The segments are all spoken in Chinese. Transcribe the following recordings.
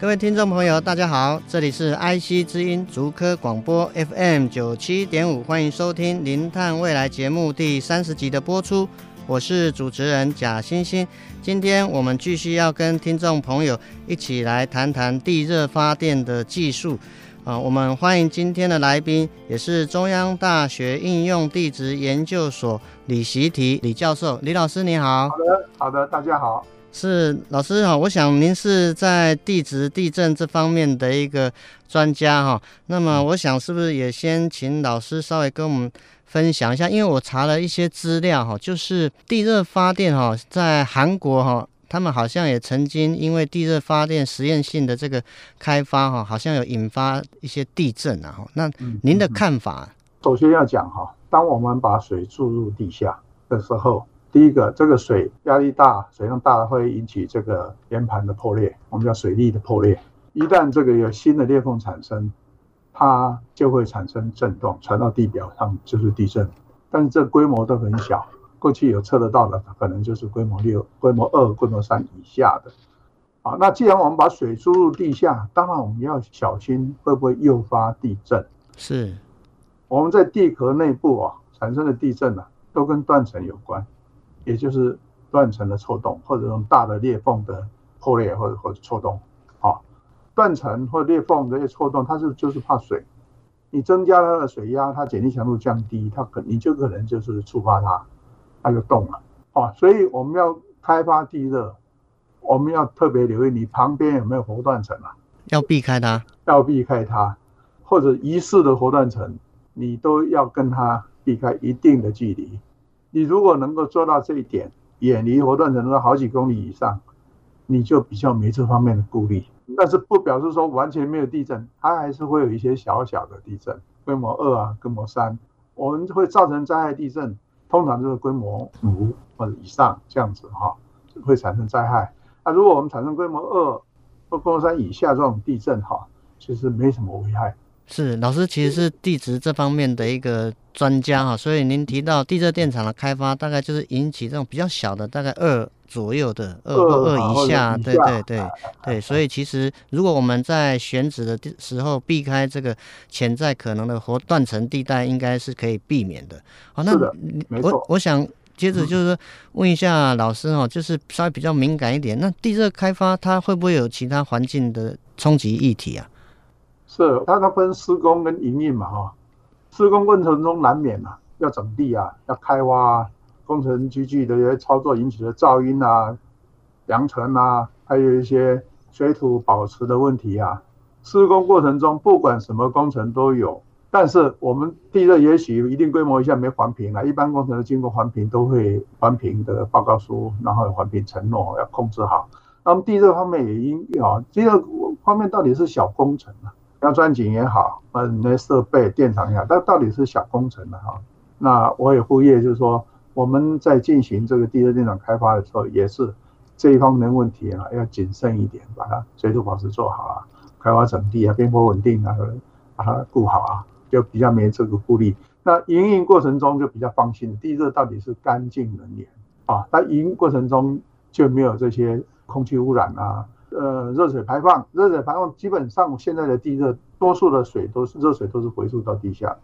各位听众朋友，大家好，这里是 IC 之音竹科广播 FM 九七点五，欢迎收听《零碳未来》节目第三十集的播出。我是主持人贾欣欣，今天我们继续要跟听众朋友一起来谈谈地热发电的技术啊。我们欢迎今天的来宾，也是中央大学应用地质研究所李习题李教授，李老师你好。好的，好的，大家好。是老师好，我想您是在地质地震这方面的一个专家哈。那么我想是不是也先请老师稍微跟我们。分享一下，因为我查了一些资料哈，就是地热发电哈，在韩国哈，他们好像也曾经因为地热发电实验性的这个开发哈，好像有引发一些地震啊。那您的看法？首先要讲哈，当我们把水注入地下的时候，第一个，这个水压力大，水量大会引起这个岩盘的破裂，我们叫水力的破裂。一旦这个有新的裂缝产生。它就会产生震动，传到地表上就是地震，但是这规模都很小。过去有测得到的，可能就是规模六、规模二、规模三以下的。啊，那既然我们把水输入地下，当然我们要小心会不会诱发地震。是，我们在地壳内部啊产生的地震呢、啊，都跟断层有关，也就是断层的错动或者这种大的裂缝的破裂或者或者错动。断层或裂缝这些错动，它是就是怕水，你增加它的水压，它剪力强度降低，它可你就可能就是触发它，它就动了。哦，所以我们要开发地热，我们要特别留意你旁边有没有活断层啊，要避开它，要避开它，或者疑似的活断层，你都要跟它避开一定的距离。你如果能够做到这一点，远离活断层都好几公里以上，你就比较没这方面的顾虑。但是不表示说完全没有地震，它还是会有一些小小的地震，规模二啊，规模三，我们会造成灾害地震，通常就是规模五或者以上这样子哈，会产生灾害。那如果我们产生规模二或规模三以下这种地震哈，其实没什么危害。是老师其实是地质这方面的一个专家哈，所以您提到地热电厂的开发，大概就是引起这种比较小的，大概二。左右的二二二以下，对对对对，所以其实如果我们在选址的时候避开这个潜在可能的活断层地带，应该是可以避免的。好，那我我想接着就是说问一下老师哈，就是稍微比较敏感一点，那地热开发它会不会有其他环境的冲击议题啊？是，它它分施工跟营运嘛哈，施工过程中难免啊，要整地啊，要开挖啊。工程机具的一些操作引起的噪音啊、扬尘啊，还有一些水土保持的问题啊。施工过程中不管什么工程都有，但是我们地热也许一定规模以下没环评了，一般工程的经过环评都会环评的报告书，然后环评承诺要控制好。那么地热方面也应啊，地热方面到底是小工程啊，要钻井也好，嗯，那设备电厂也好，但到底是小工程的哈。那我也呼吁就是说。我们在进行这个地热电厂开发的时候，也是这一方面问题啊，要谨慎一点，把它水土保持做好啊，开发整地啊，边坡稳定啊，把它顾好啊，就比较没这个顾虑。那营运过程中就比较放心，地热到底是干净能源啊，它营运过程中就没有这些空气污染啊，呃，热水排放，热水排放基本上现在的地热多数的水都是热水都是回溯到地下，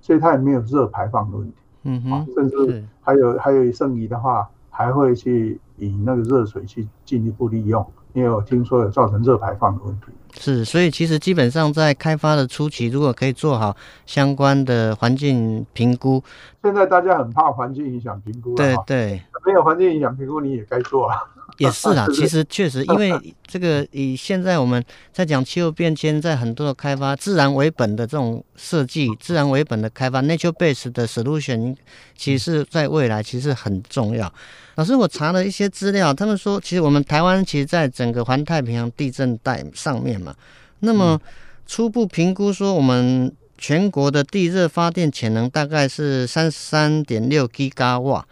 所以它也没有热排放的问题。嗯哼，甚至还有还有剩余的话，还会去以那个热水去进一步利用，因为我听说有造成热排放的问题。是，所以其实基本上在开发的初期，如果可以做好相关的环境评估，现在大家很怕环境影响评估，对对，没有环境影响评估你也该做啊。也是啊，其实确实，因为 这个以现在我们在讲气候变迁，在很多的开发自然为本的这种设计，自然为本的开发 （nature based） 的 solution，其实在未来其实很重要。老师，我查了一些资料，他们说，其实我们台湾其实在整个环太平洋地震带上面嘛，那么初步评估说，我们全国的地热发电潜能大概是三十三点六吉瓦。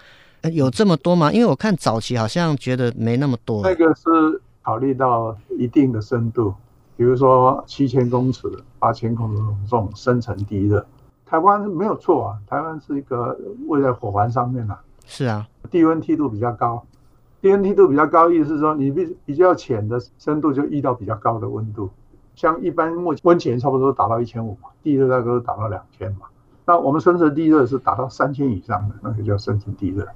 有这么多吗？因为我看早期好像觉得没那么多。那个是考虑到一定的深度，比如说七千公尺、八千公尺这种深层地热。台湾没有错啊，台湾是一个位在火环上面啊。是啊，地温梯度比较高，地温梯度比较高，意思是说你比比较浅的深度就遇到比较高的温度。像一般温温泉差不多达到一千五嘛，地热大概都达到两千嘛。那我们深层地热是达到三千以上的，那个叫深层地热。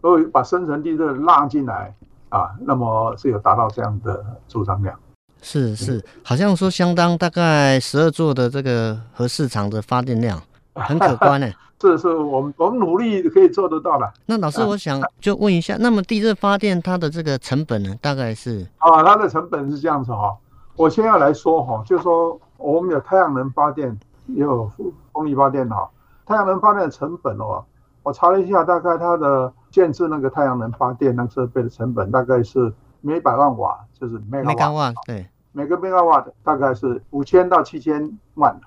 如果把深层地热拉进来啊，那么是有达到这样的出张量。是是，好像说相当大概十二座的这个核市场的发电量，很可观呢。这是我们我们努力可以做得到的。那老师，我想就问一下，那么地热发电它的这个成本呢，大概是？啊，它的成本是这样子哈。我先要来说哈，就是说我们有太阳能发电，也有风力发电哈。太阳能发电的成本哦，我查了一下，大概它的。建置那个太阳能发电那个设备的成本大概是每百万瓦就是每兆瓦，对，每个兆瓦大概是五千到七千万，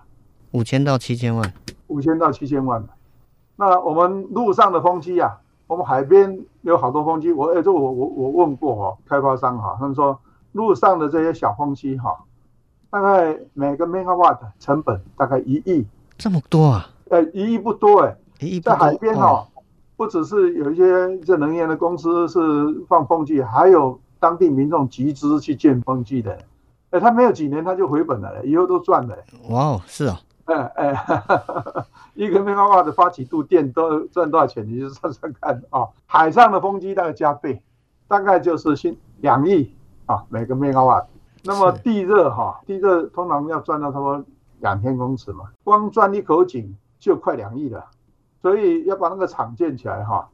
五千到七千万，五千到七千万。那我们路上的风机啊，我们海边有好多风机，我哎，这我我我问过哦，开发商哈，他们说路上的这些小风机哈，大概每个兆瓦的成本大概一亿，这么多啊？呃，一亿不多哎，在海边哈。不只是有一些这能源的公司是放风机，还有当地民众集资去建风机的。哎，他没有几年他就回本了，以后都赚了。哇哦，是啊，哎哎，一个兆瓦的发起度电都赚多少钱？你就算算看啊。海上的风机大概加倍，大概就是新两亿啊，每个兆瓦。那么地热哈，地热通常要赚到差不多两千公尺嘛，光钻一口井就快两亿了。所以要把那个厂建起来哈，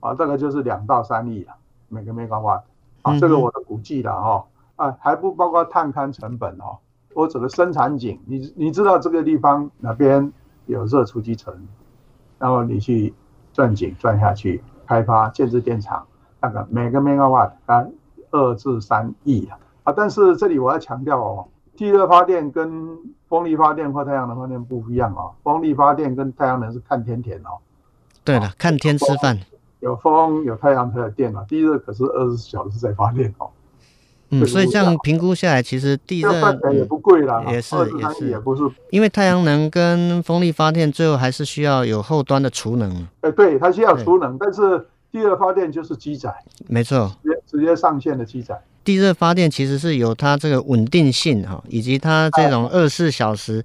啊，大概就是两到三亿了，每个兆瓦，啊，这个我的估计了哈，啊，还不包括探勘成本哦。我指的生产井，你你知道这个地方哪边有热储集层，然后你去钻井钻下去开发建制电厂，那个每个兆瓦啊二至三亿了啊。但是这里我要强调哦，地热发电跟风力发电或太阳能发电不一样哦，风力发电跟太阳能是看天甜哦。对了，看天吃饭。有风有太阳才有电啊，地热可是二十四小时在发电哦。嗯，所以这样评估下来，其实地热也不贵啦，也是也是也不是。因为太阳能跟风力发电最后还是需要有后端的储能。哎，对，它需要储能，但是地热发电就是机载，没错，直接直接上线的机载。地热发电其实是有它这个稳定性哈，以及它这种二十四小时。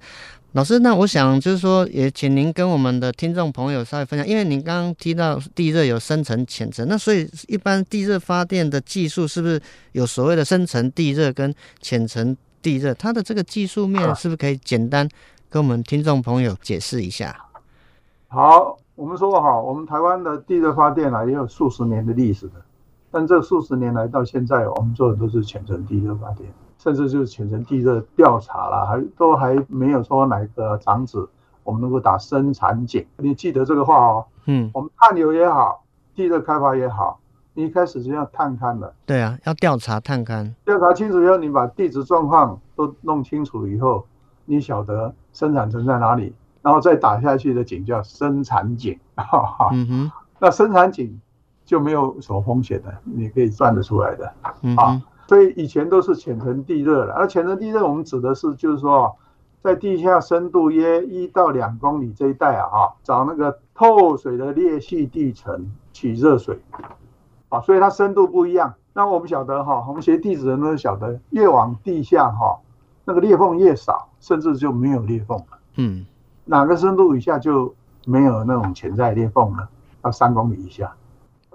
老师，那我想就是说，也请您跟我们的听众朋友稍微分享，因为您刚刚提到地热有深层、浅层，那所以一般地热发电的技术是不是有所谓的深层地热跟浅层地热？它的这个技术面是不是可以简单跟我们听众朋友解释一下？好，我们说哈，我们台湾的地热发电啊，也有数十年的历史的。但这数十年来到现在，我们做的都是浅层地热发电，甚至就是浅层地热调查啦，还都还没有说哪个厂址我们能够打生产井。你记得这个话哦。嗯。我们探油也好，地热开发也好，你一开始就要探勘的。对啊，要调查探勘。调查清楚以后，你把地质状况都弄清楚以后，你晓得生产层在哪里，然后再打下去的井叫生产井。哈哈。嗯哼。那生产井。就没有什么风险的，你可以算得出来的啊。所以以前都是浅层地热了，而浅层地热我们指的是就是说，在地下深度约一到两公里这一带啊，哈，找那个透水的裂隙地层取热水，啊，所以它深度不一样。那我们晓得哈，我们学地质人都晓得，越往地下哈，那个裂缝越少，甚至就没有裂缝了。嗯，哪个深度以下就没有那种潜在裂缝了？到三公里以下。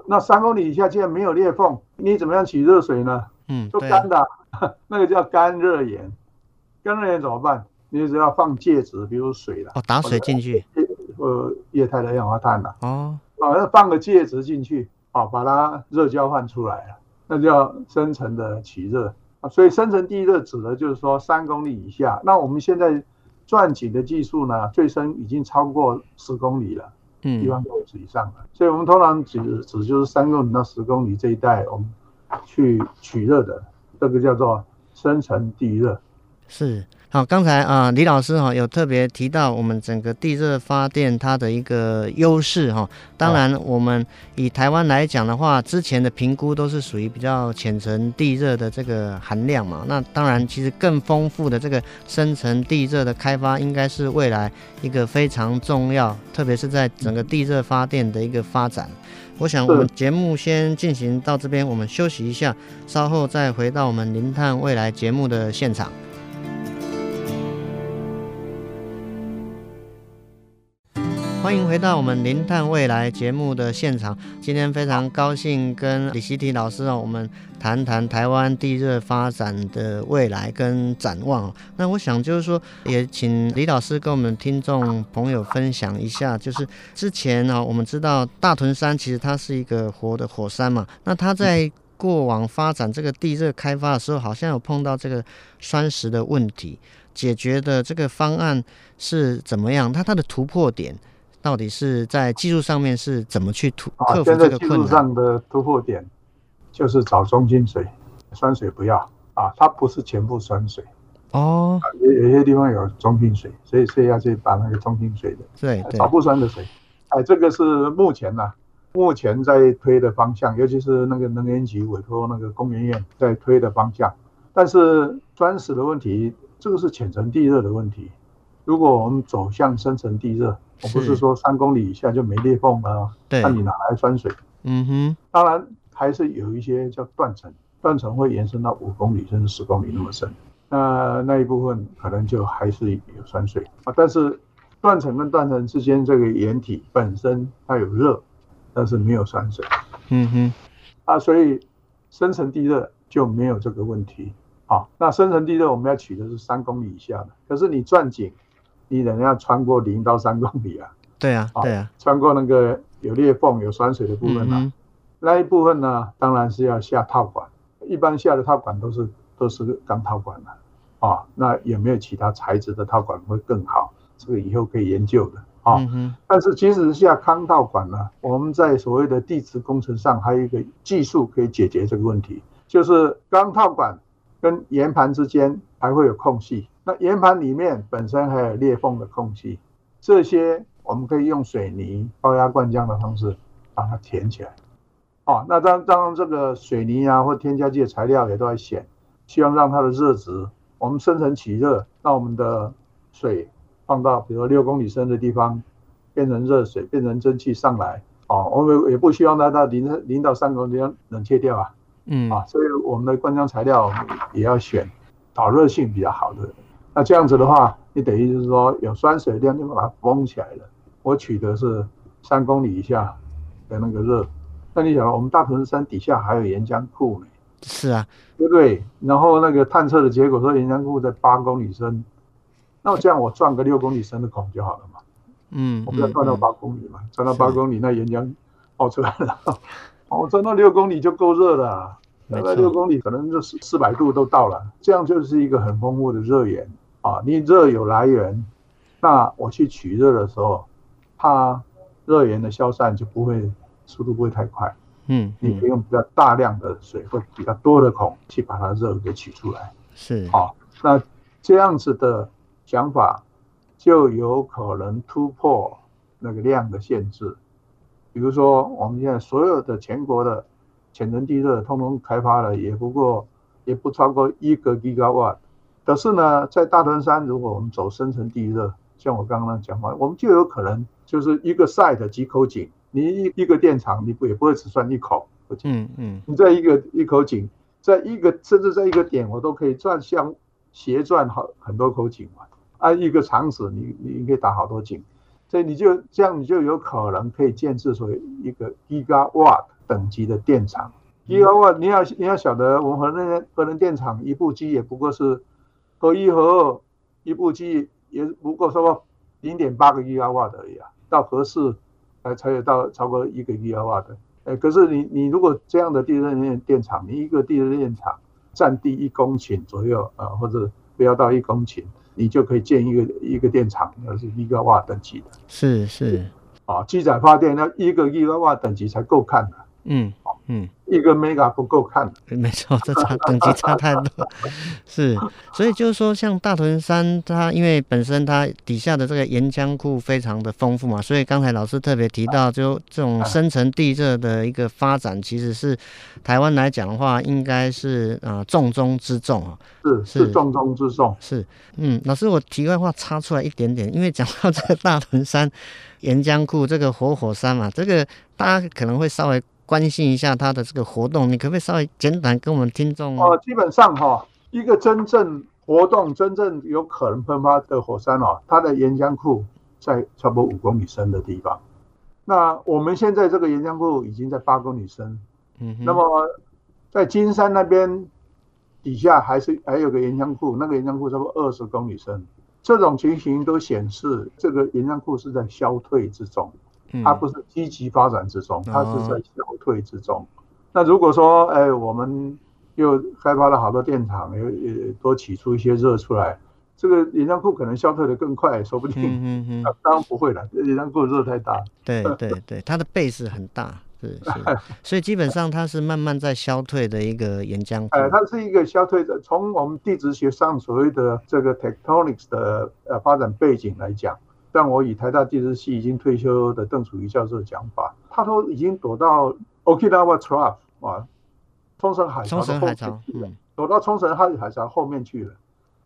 那三公里以下既然没有裂缝，你怎么样取热水呢？嗯，就干的，啊、那个叫干热岩。干热岩怎么办？你只要放介质，比如水了。哦，打水进去。呃，液态的二氧化碳了。哦。啊，要放个介质进去，啊，把它热交换出来了。那叫深层的起热啊。所以深层地热指的就是说三公里以下。那我们现在钻井的技术呢，最深已经超过十公里了，嗯，一万公尺以上了。所以我们通常指指就是三公里到十公里这一带，我们去取热的，这个叫做深层地热。是。好，刚才啊、呃，李老师哈有特别提到我们整个地热发电它的一个优势哈。当然，我们以台湾来讲的话，之前的评估都是属于比较浅层地热的这个含量嘛。那当然，其实更丰富的这个深层地热的开发，应该是未来一个非常重要，特别是在整个地热发电的一个发展。我想我们节目先进行到这边，我们休息一下，稍后再回到我们零碳未来节目的现场。欢迎回到我们《零碳未来》节目的现场。今天非常高兴跟李希提老师哦，我们谈谈台湾地热发展的未来跟展望。那我想就是说，也请李老师跟我们听众朋友分享一下，就是之前呢，我们知道大屯山其实它是一个活的火山嘛，那它在过往发展这个地热开发的时候，好像有碰到这个酸蚀的问题，解决的这个方案是怎么样？它它的突破点？到底是在技术上面是怎么去突克服这个困难？技术上的突破点就是找中性水，酸水不要。啊，它不是全部酸水。哦，有有些地方有中性水，所以所以要去把那个中性水的对，对。找不酸的水，哎，这个是目前呢、啊，目前在推的方向，尤其是那个能源局委托那个工研院在推的方向，但是砖石的问题，这个是浅层地热的问题，如果我们走向深层地热。我不是说三公里以下就没裂缝了，那你哪来酸水？嗯哼，当然还是有一些叫断层，断层会延伸到五公里甚至十公里那么深，那那一部分可能就还是有酸水啊。但是断层跟断层之间这个岩体本身它有热，但是没有酸水。嗯哼，啊，所以深层地热就没有这个问题啊。那深层地热我们要取的是三公里以下的，可是你钻井。你人要穿过零到三公里啊？对啊，对啊，穿过那个有裂缝、有酸水的部分啊，嗯、那一部分呢，当然是要下套管。一般下的套管都是都是钢套管的啊。那有没有其他材质的套管会更好？这个以后可以研究的啊。嗯、但是即使是下钢套管呢，我们在所谓的地质工程上还有一个技术可以解决这个问题，就是钢套管跟岩盘之间还会有空隙。那岩盘里面本身还有裂缝的空隙，这些我们可以用水泥高压灌浆的方式把它填起来。哦，那当当这个水泥啊或添加剂的材料也都在选，希望让它的热值，我们生成起热，让我们的水放到比如说六公里深的地方，变成热水，变成蒸汽上来。哦，我们也不希望它到零零到三公里冷却掉啊。嗯啊，所以我们的灌浆材料也要选导热性比较好的。那这样子的话，你等于就是说有酸水量就把它封起来了。我取的是三公里以下的那个热。那你想，我们大屯山底下还有岩浆库呢？是啊，对不对？然后那个探测的结果说岩浆库在八公里深，那我这样我钻个六公里深的孔就好了嘛。嗯，我不要钻到八公里嘛，钻、嗯、到八公里那岩浆爆出来了，我钻到六公里就够热了。大概六公里可能就四四百度都到了，这样就是一个很丰富的热源啊！你热有来源，那我去取热的时候，它热源的消散就不会速度不会太快。嗯，你可以用比较大量的水或比较多的孔去把它热给取出来。是，好，那这样子的想法就有可能突破那个量的限制。比如说，我们现在所有的全国的。潜能地热通通开发了，也不过也不超过一个 gigawatt。可是呢，在大屯山，如果我们走深层地热，像我刚刚讲话，我们就有可能就是一个 site 几口井，你一一个电厂，你不也不会只算一口井，嗯嗯，你在一个一口井，在一个甚至在一个点，我都可以转向斜转好很多口井嘛。按一个长子，你你可以打好多井，所以你就这样，你就有可能可以建置出一个 gigawatt。等级的电厂，一个万，你要你要晓得，我们核能核能电厂一部机也不过是核一合二一部机也不过说零点八个吉瓦瓦而已啊，到合适才才有到超过一个吉瓦瓦的，哎，可是你你如果这样的地热电电厂，你一个地热电厂占地一公顷左右啊、呃，或者不要到一公顷，你就可以建一个一个电厂，那是一个瓦等级的。是是，啊，机载发电那一个一个瓦等级才够看的。嗯。嗯，一个 mega 不够看，没错，这差等级差太多，是，所以就是说，像大屯山，它因为本身它底下的这个岩浆库非常的丰富嘛，所以刚才老师特别提到，就这种深层地热的一个发展，其实是台湾来讲的话，应该是呃重中之重啊，是是。重中之重，是，嗯，老师我题外话插出来一点点，因为讲到这个大屯山岩浆库这个活火山嘛，这个大家可能会稍微。关心一下它的这个活动，你可不可以稍微简短跟我们听众？哦，基本上哈、哦，一个真正活动、真正有可能喷发的火山哦，它的岩浆库在差不多五公里深的地方。那我们现在这个岩浆库已经在八公里深，嗯，那么在金山那边底下还是还有个岩浆库，那个岩浆库差不多二十公里深。这种情形都显示这个岩浆库是在消退之中。它不是积极发展之中，它是在消退之中。哦、那如果说，哎，我们又开发了好多电厂，又也多挤出一些热出来，这个岩浆库可能消退的更快，说不定。嗯嗯嗯。当然不会了，岩浆库热太大。对对对，它的 base 很大，是是。所以基本上它是慢慢在消退的一个岩浆库。哎，它是一个消退的。从我们地质学上所谓的这个 tectonics 的呃发展背景来讲。像我以台大地质系已经退休的邓楚瑜教授的讲法，他都已经躲到 Okinawa Trough 啊，冲绳海潮的后面去了，躲到冲绳海海潮后面去了。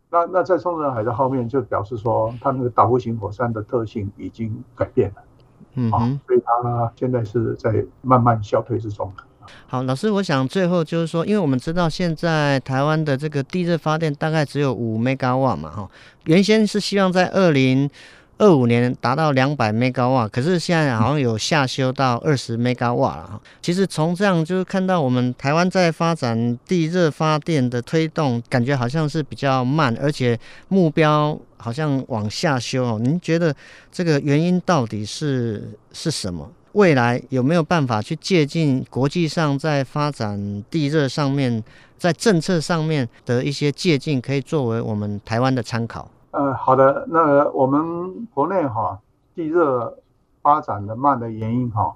那那在冲绳海潮后面，就表示说，它那个岛弧型火山的特性已经改变了。嗯哼，所以它现在是在慢慢消退之中。好，老师，我想最后就是说，因为我们知道现在台湾的这个地热发电大概只有五 megawatt 嘛，哈，原先是希望在二零。二五年达到两百 mega 瓦，可是现在好像有下修到二十 mega 瓦了。其实从这样就是看到我们台湾在发展地热发电的推动，感觉好像是比较慢，而且目标好像往下修。您觉得这个原因到底是是什么？未来有没有办法去借鉴国际上在发展地热上面，在政策上面的一些借鉴，可以作为我们台湾的参考？呃，好的，那我们国内哈地热发展的慢的原因哈，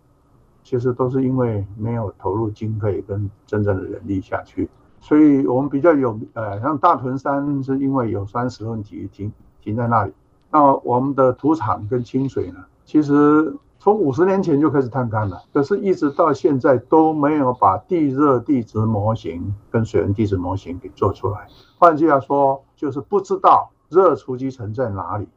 其实都是因为没有投入经费跟真正的人力下去，所以我们比较有呃，像大屯山是因为有酸石问题停停在那里。那我们的土场跟清水呢，其实从五十年前就开始探勘了，可是一直到现在都没有把地热地质模型跟水文地质模型给做出来。换句话说，就是不知道。热储积层在哪里？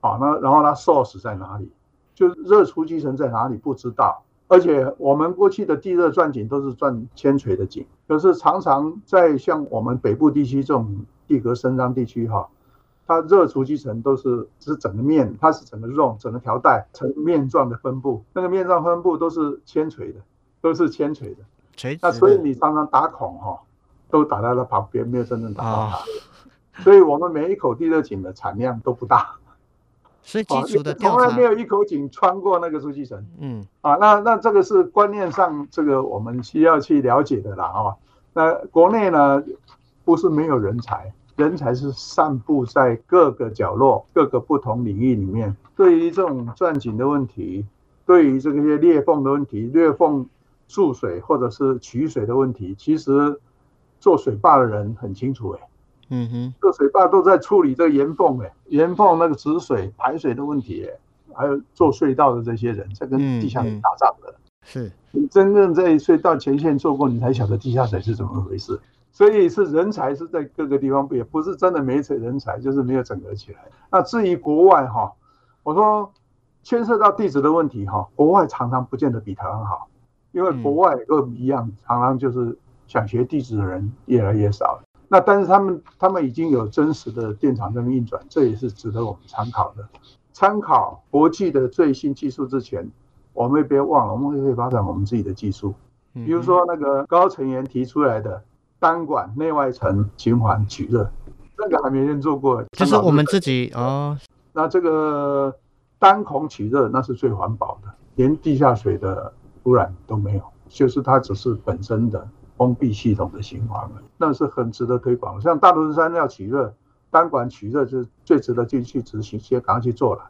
啊，那然后它 source 在哪里？就热储积层在哪里不知道。而且我们过去的地热钻井都是钻千锤的井，可是常常在像我们北部地区这种地格深张地区哈，它热储积层都是是整个面，它是整个肉整个条带呈面状的分布，那个面状分布都是千锤的，都是千锤的。锤。那所以你常常打孔哈，都打在它旁边，没有真正打到它。哦所以我们每一口地热井的产量都不大，所以基础的从来没有一口井穿过那个储集层。嗯，啊，那那这个是观念上这个我们需要去了解的啦啊。那国内呢，不是没有人才，人才是散布在各个角落、各个不同领域里面。对于这种钻井的问题，对于这个些裂缝的问题、裂缝注水或者是取水的问题，其实做水坝的人很清楚哎。嗯哼，各水坝都在处理这个岩缝哎，岩缝那个止水排水的问题哎，还有做隧道的这些人在跟地下水打仗的。是你真正在隧道前线做过，你才晓得地下水是怎么回事。所以是人才是在各个地方，也不是真的没人才，就是没有整合起来。那至于国外哈，我说牵涉到地质的问题哈，国外常常不见得比台湾好，因为国外又一样，常常就是想学地质的人越来越少。那但是他们他们已经有真实的电厂在运转，这也是值得我们参考的。参考国际的最新技术之前，我们也别忘了，我们也可以发展我们自己的技术。比如说那个高成员提出来的单管内外层循环取热，那个还没人做过。就是我们自己哦。那这个单孔取热那是最环保的，连地下水的污染都没有，就是它只是本身的封闭系统的循环，那是很值得推广。像大屯山要取热，单管取热是最值得进去执行，先赶快去做了。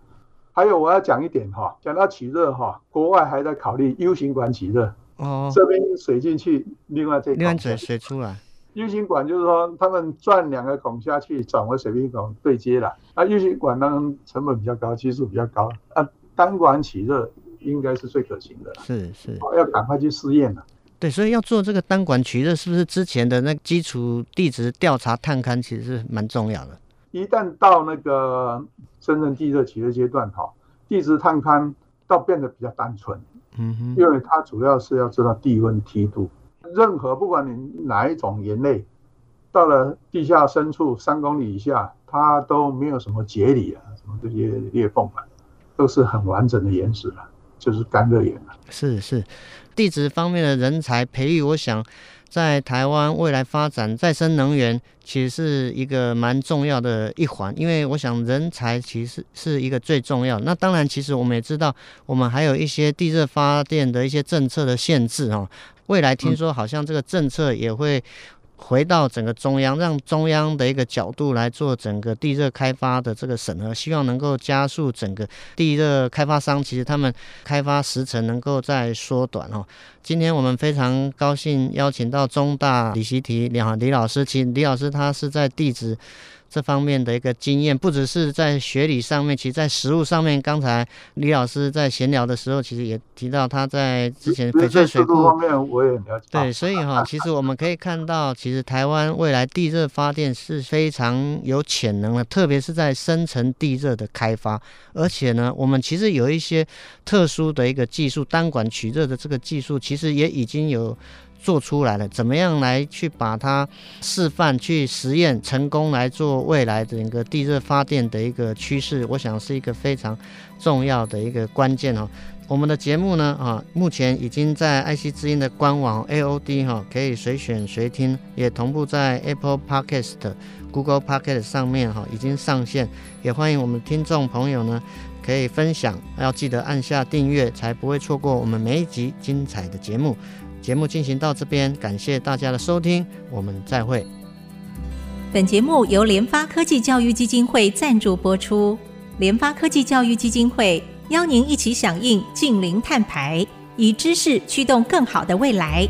还有我要讲一点哈，讲到取热哈，国外还在考虑 U 型管取热。哦，这边水进去，另外这另外水水出来。U 型管就是说，他们钻两个孔下去，转为水平孔对接了。啊，U 型管当然成本比较高，技术比较高。啊，单管取热应该是最可行的。是是，要赶快去试验了。对，所以要做这个单管取热，是不是之前的那基础地质调查探勘其实是蛮重要的？一旦到那个深圳地热取热阶段，哈，地质探勘倒变得比较单纯。嗯哼，因为它主要是要知道地温梯度。任何不管你哪一种岩类，到了地下深处三公里以下，它都没有什么节理啊，什么这些裂缝啊，都是很完整的岩石了，就是干热岩了。是是，地质方面的人才培育，我想在台湾未来发展再生能源，其实是一个蛮重要的一环。因为我想人才其实是一个最重要。那当然，其实我们也知道，我们还有一些地热发电的一些政策的限制哦。未来听说好像这个政策也会回到整个中央，让中央的一个角度来做整个地热开发的这个审核，希望能够加速整个地热开发商，其实他们开发时程能够再缩短哦。今天我们非常高兴邀请到中大李习题李李老师，其实李老师他是在地质。这方面的一个经验，不只是在学理上面，其实在实务上面。刚才李老师在闲聊的时候，其实也提到他在之前翡翠水库方面我也了解。对，所以哈，其实我们可以看到，其实台湾未来地热发电是非常有潜能的，特别是在深层地热的开发。而且呢，我们其实有一些特殊的一个技术，单管取热的这个技术，其实也已经有。做出来了，怎么样来去把它示范、去实验成功，来做未来整个地热发电的一个趋势？我想是一个非常重要的一个关键哦。我们的节目呢，啊，目前已经在爱惜之音的官网 AOD 哈，可以随选随听，也同步在 Apple Podcast、Google Podcast 上面哈，已经上线。也欢迎我们听众朋友呢，可以分享，要记得按下订阅，才不会错过我们每一集精彩的节目。节目进行到这边，感谢大家的收听，我们再会。本节目由联发科技教育基金会赞助播出，联发科技教育基金会邀您一起响应净零碳排，以知识驱动更好的未来。